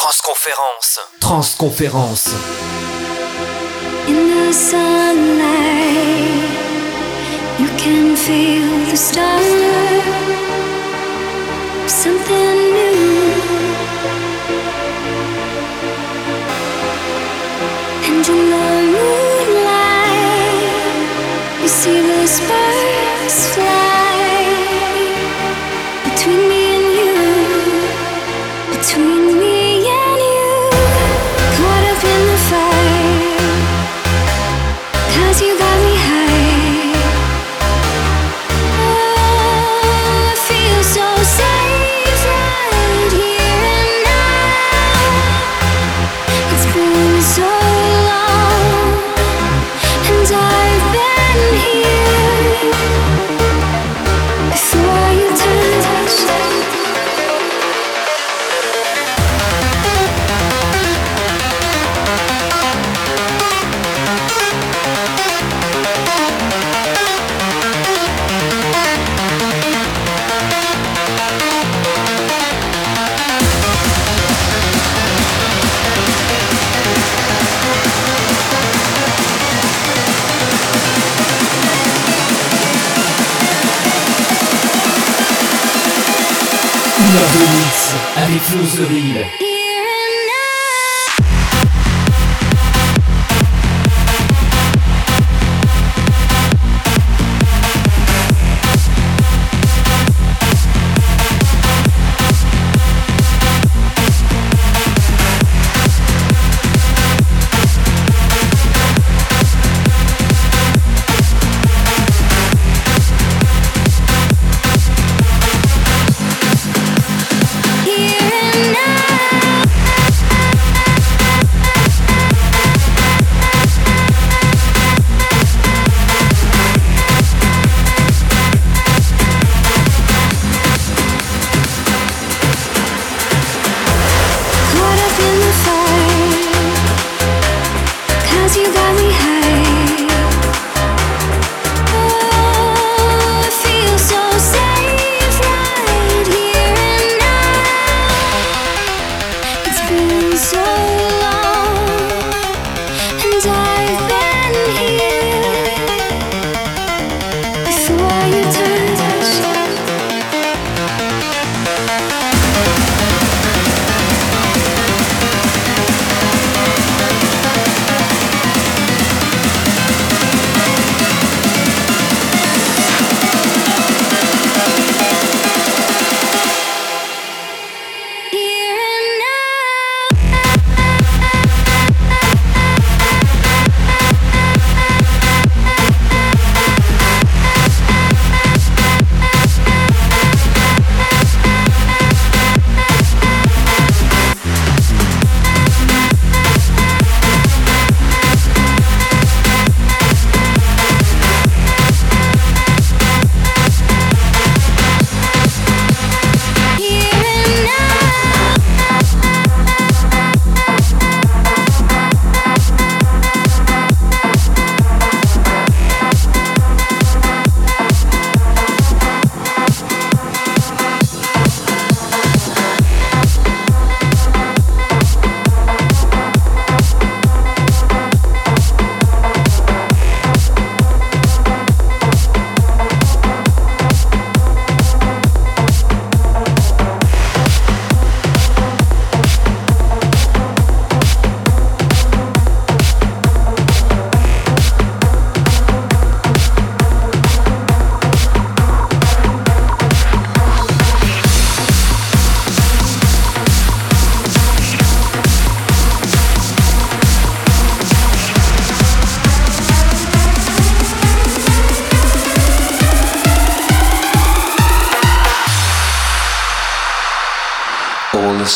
Transconférence. Transconférence. In the sunlight, you can feel the start. Something new. sourire.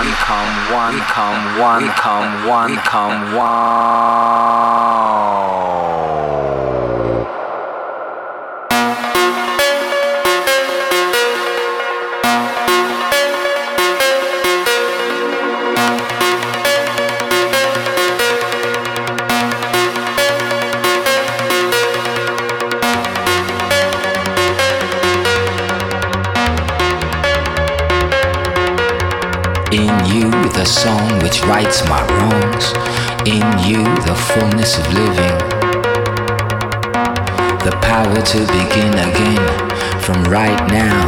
One, come one, come one, come one, come one. The song which rights my wrongs. In you, the fullness of living. The power to begin again from right now.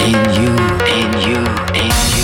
In you, in you, in you.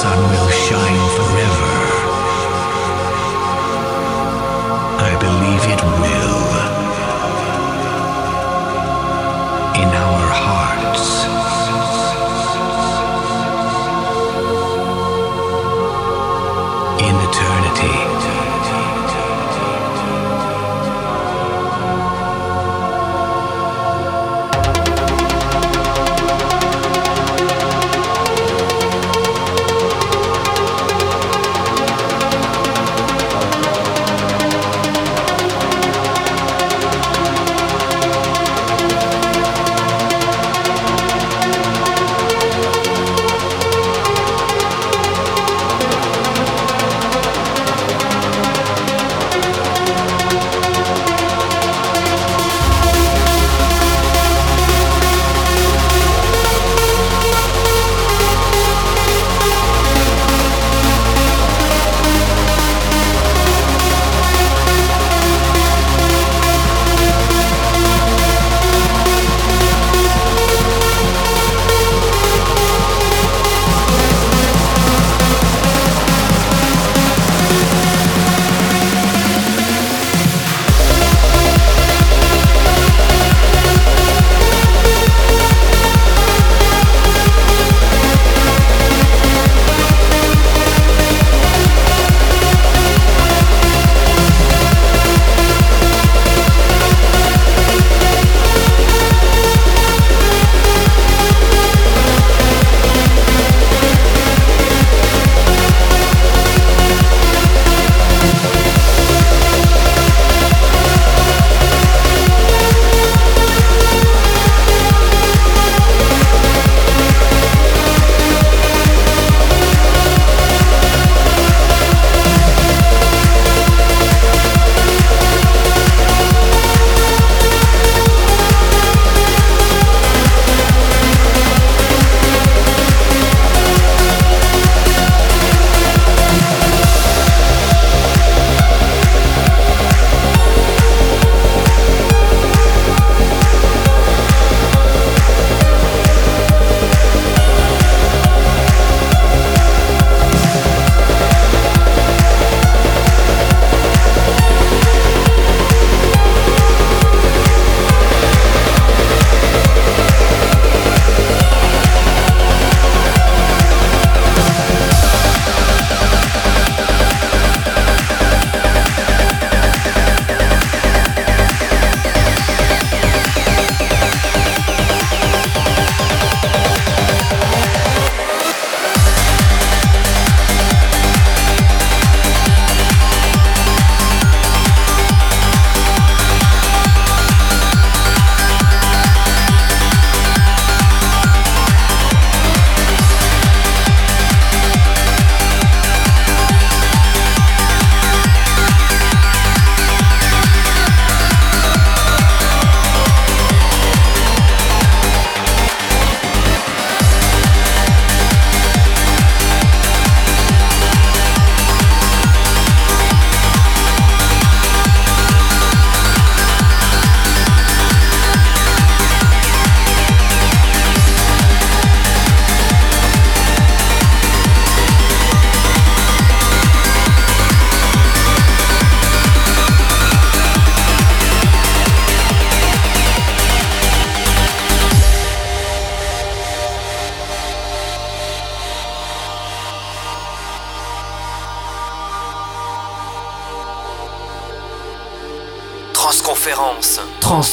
sun will shine.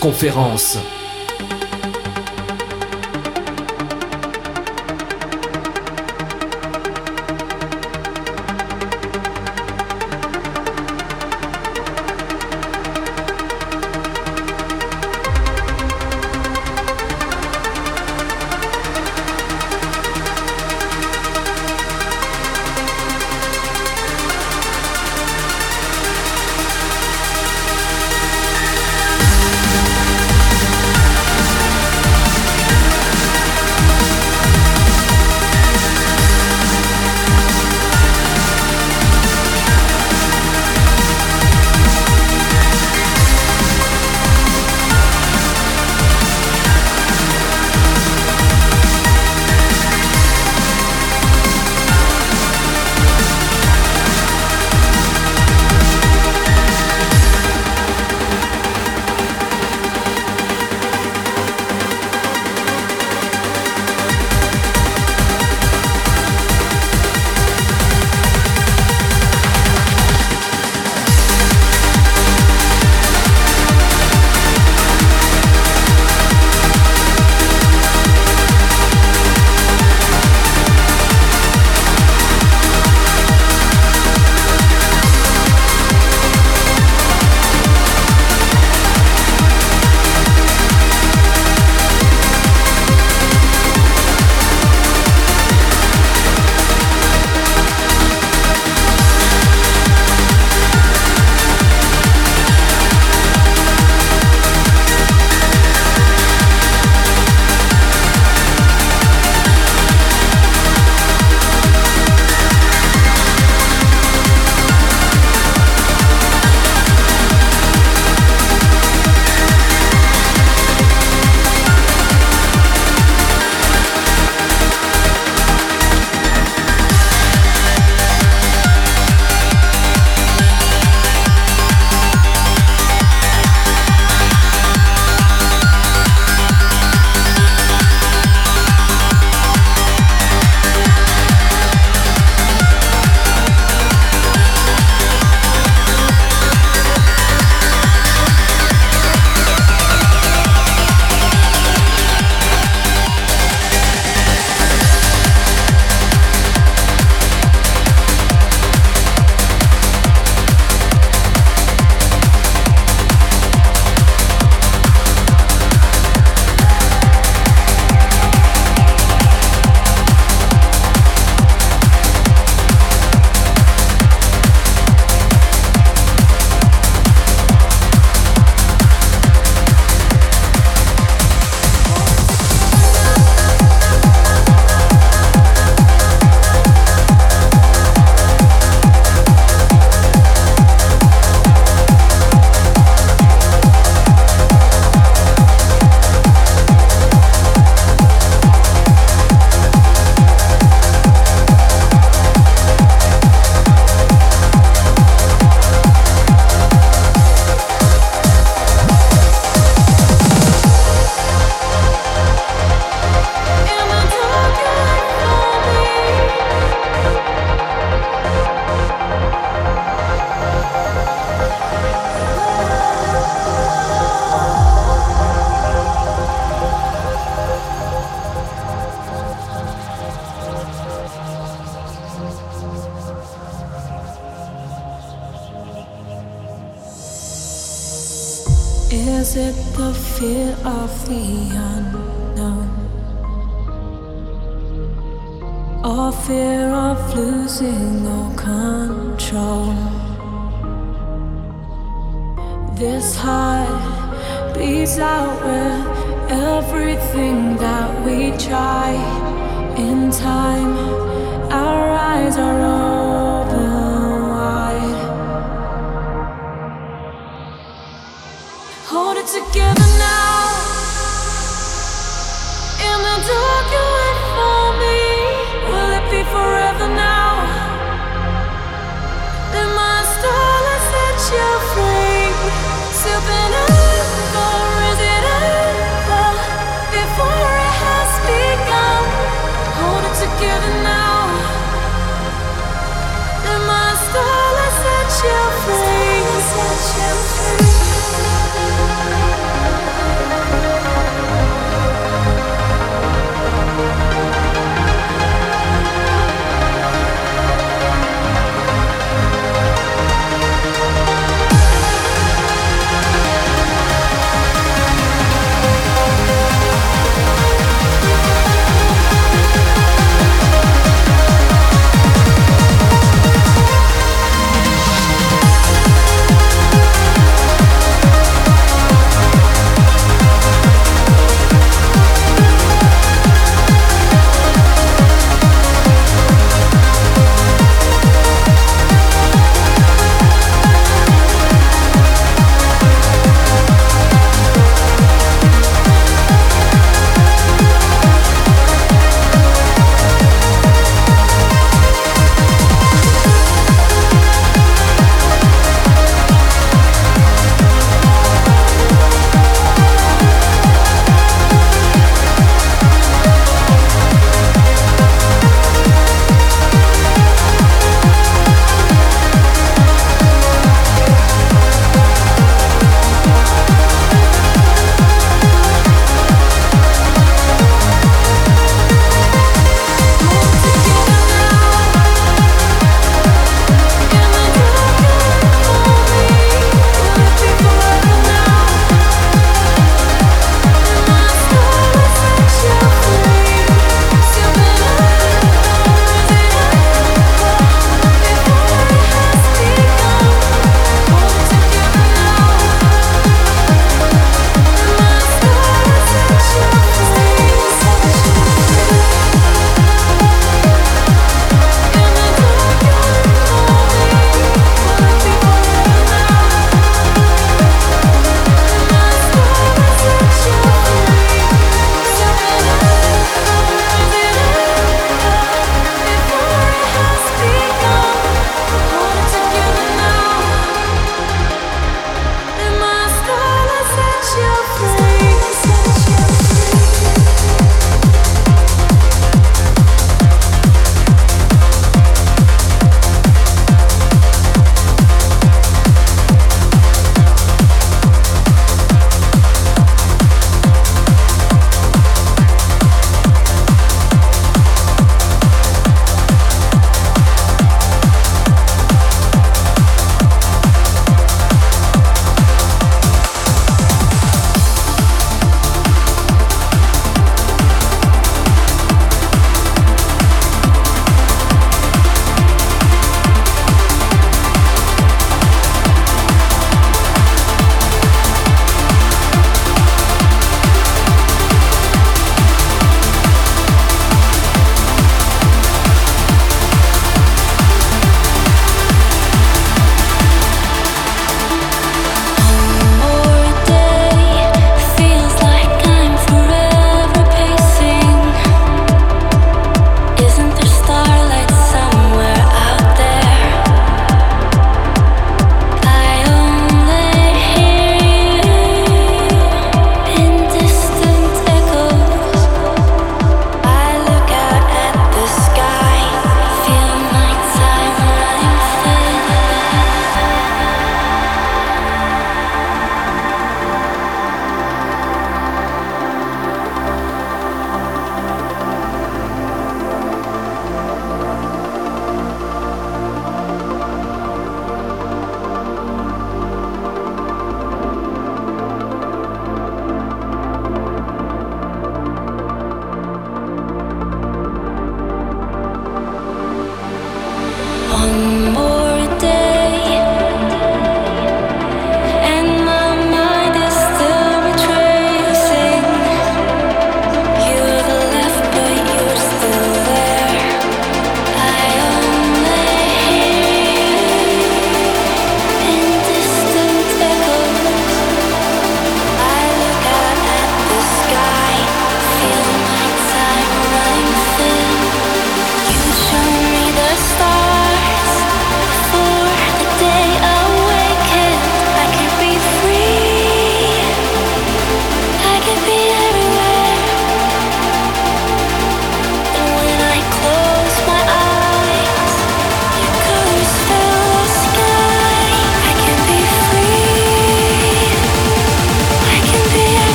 conférence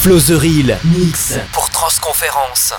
Flo The Mix pour Transconférence.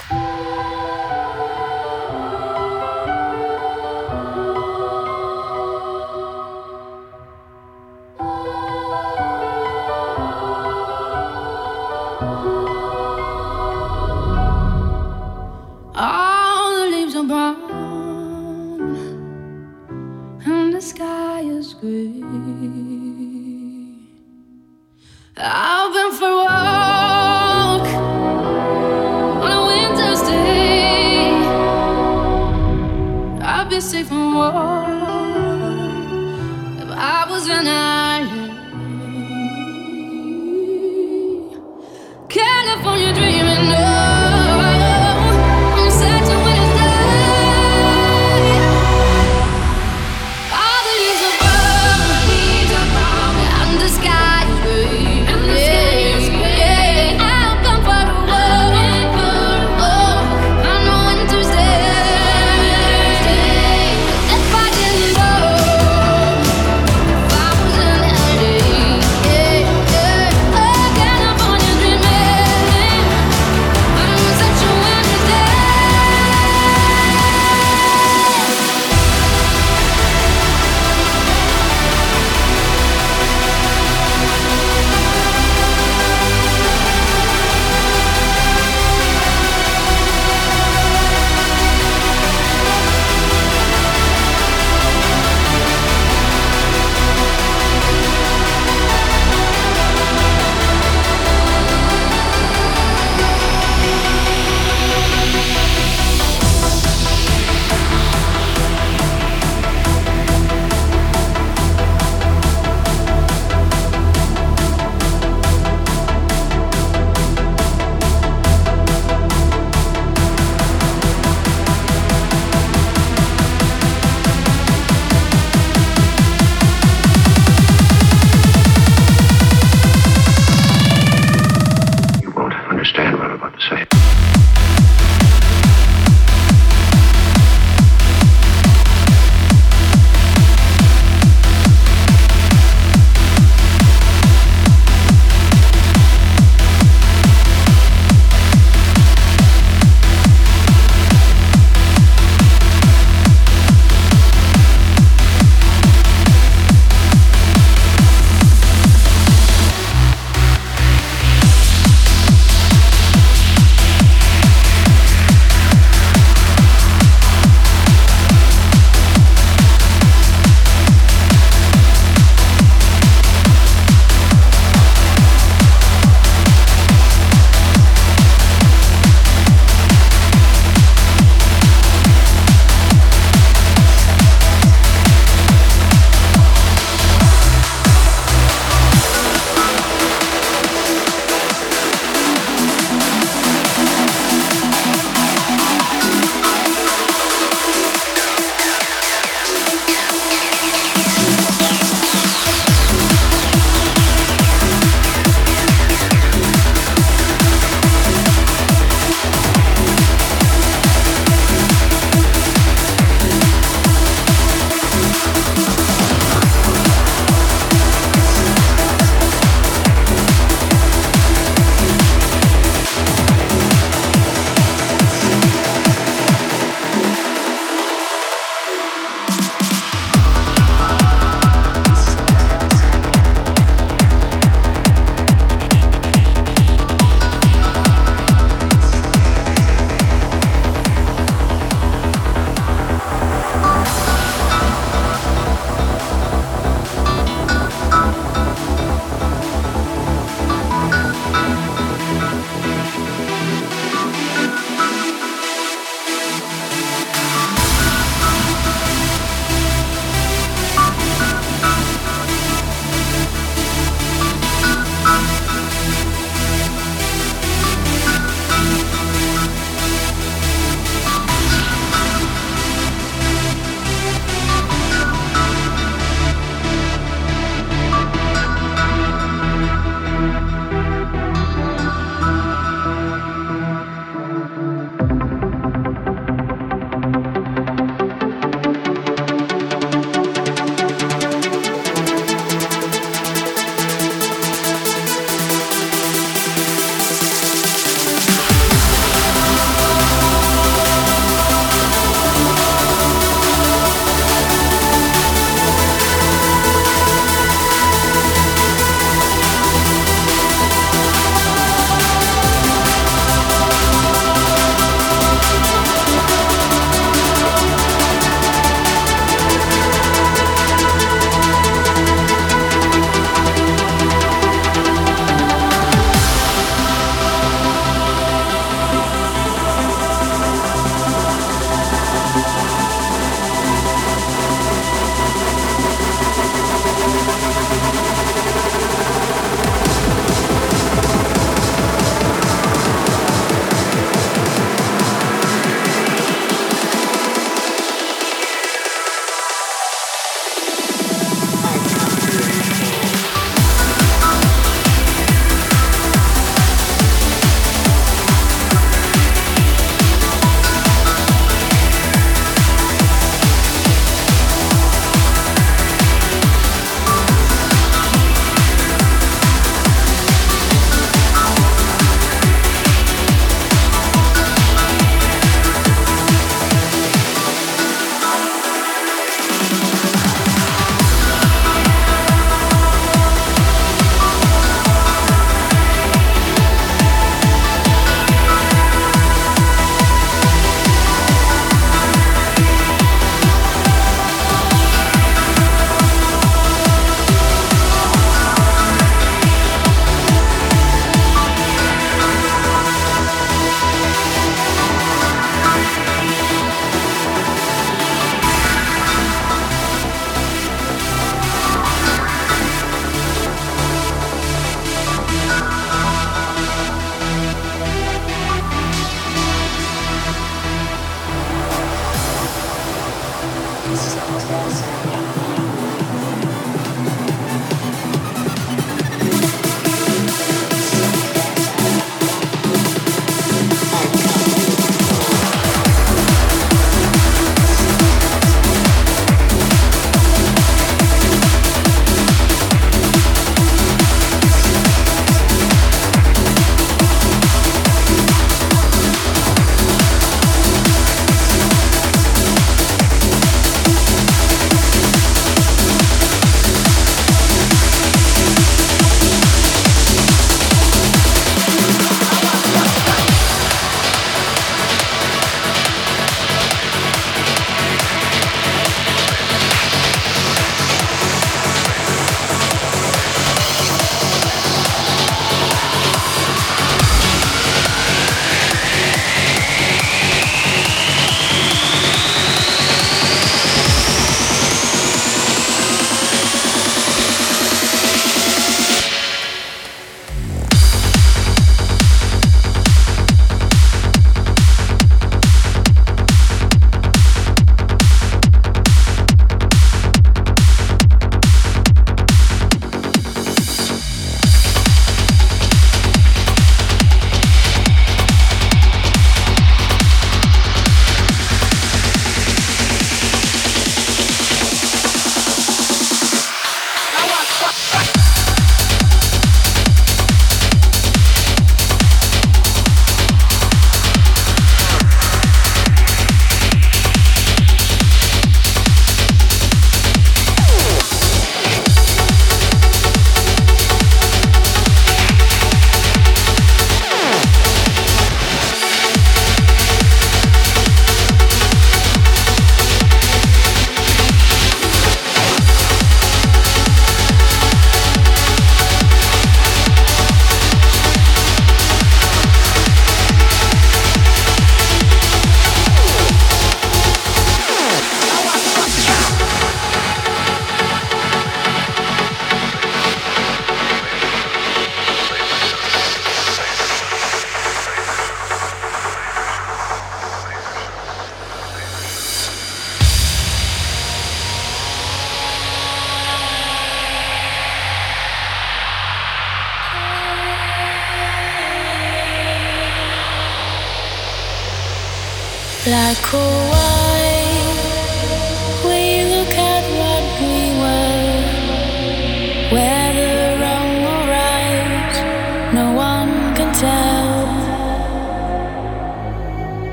Sun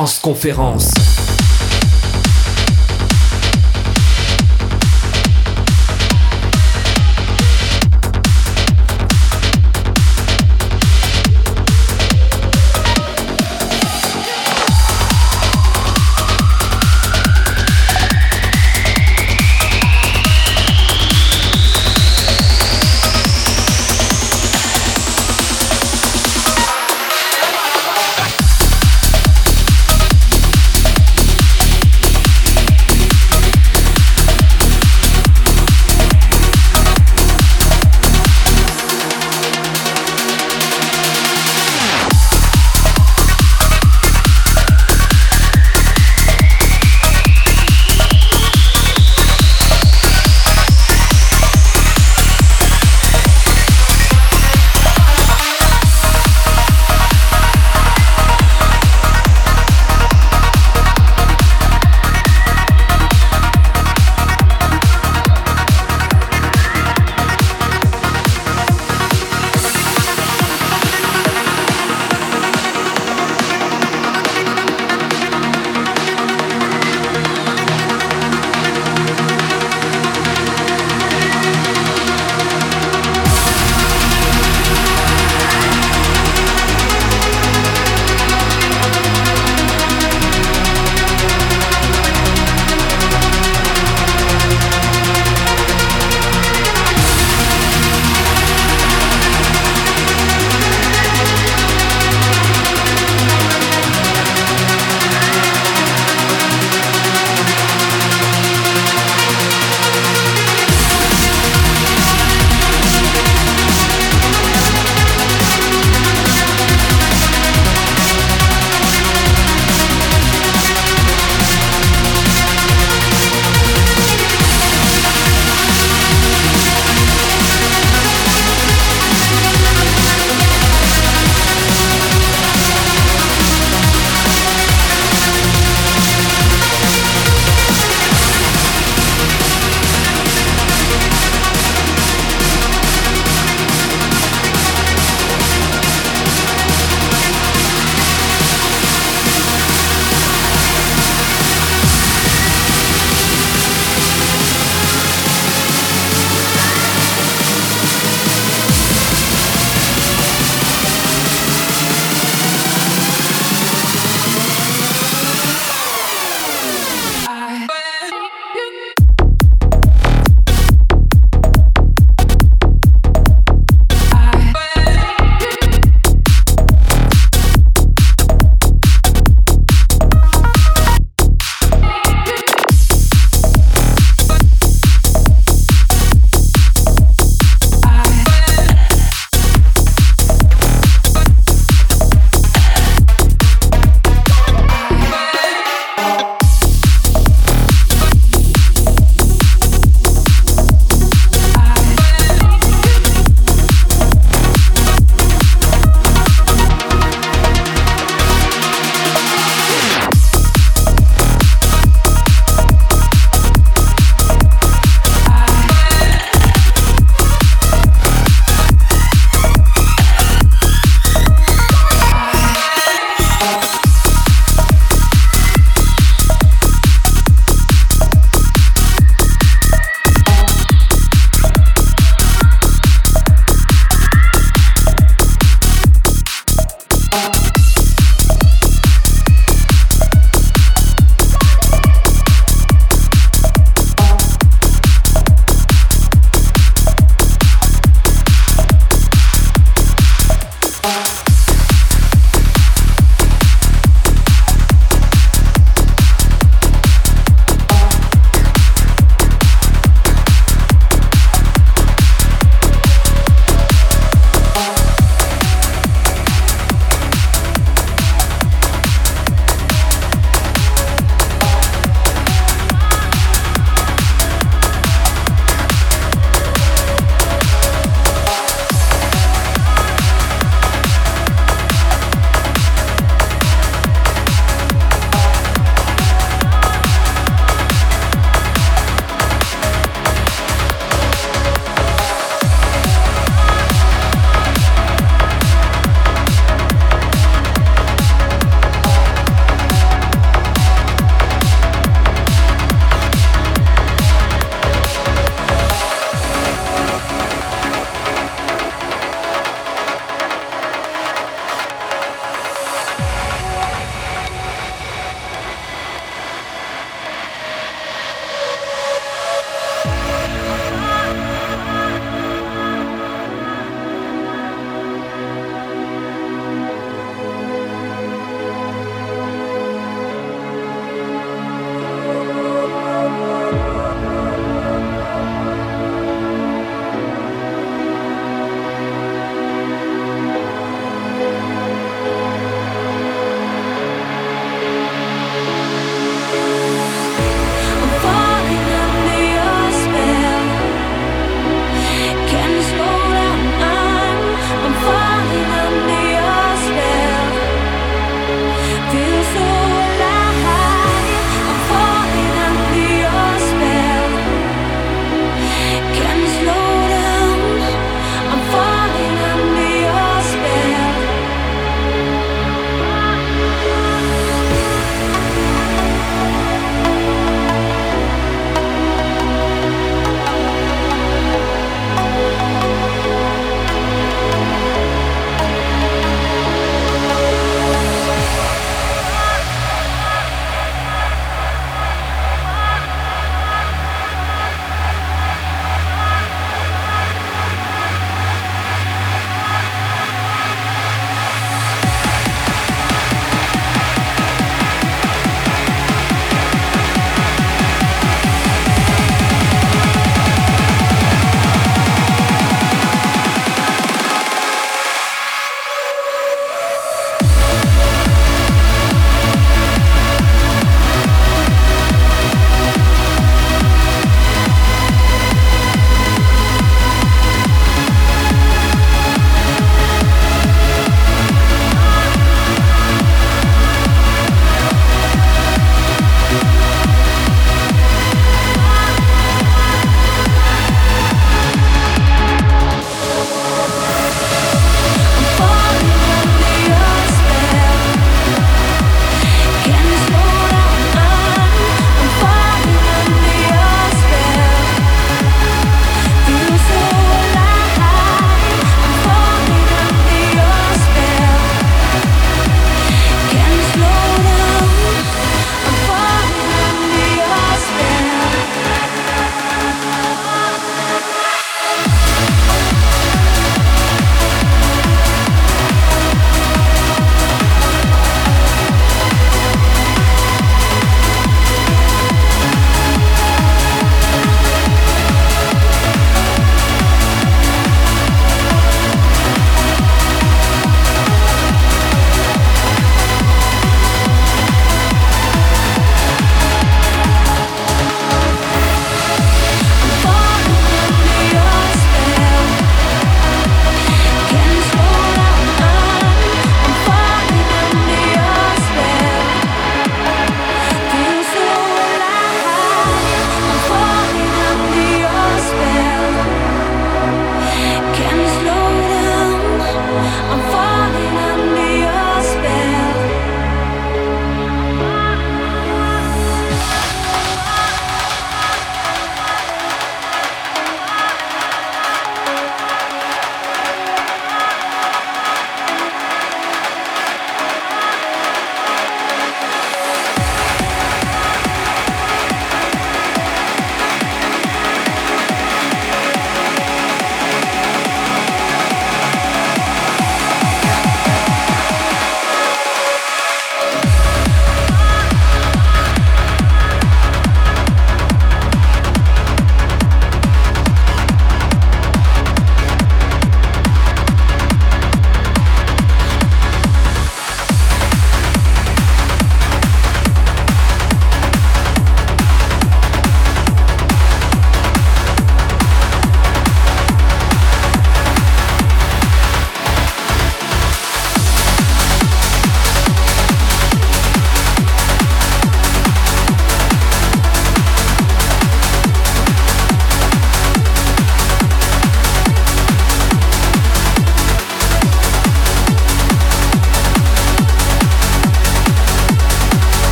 Transconférence.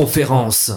conférence.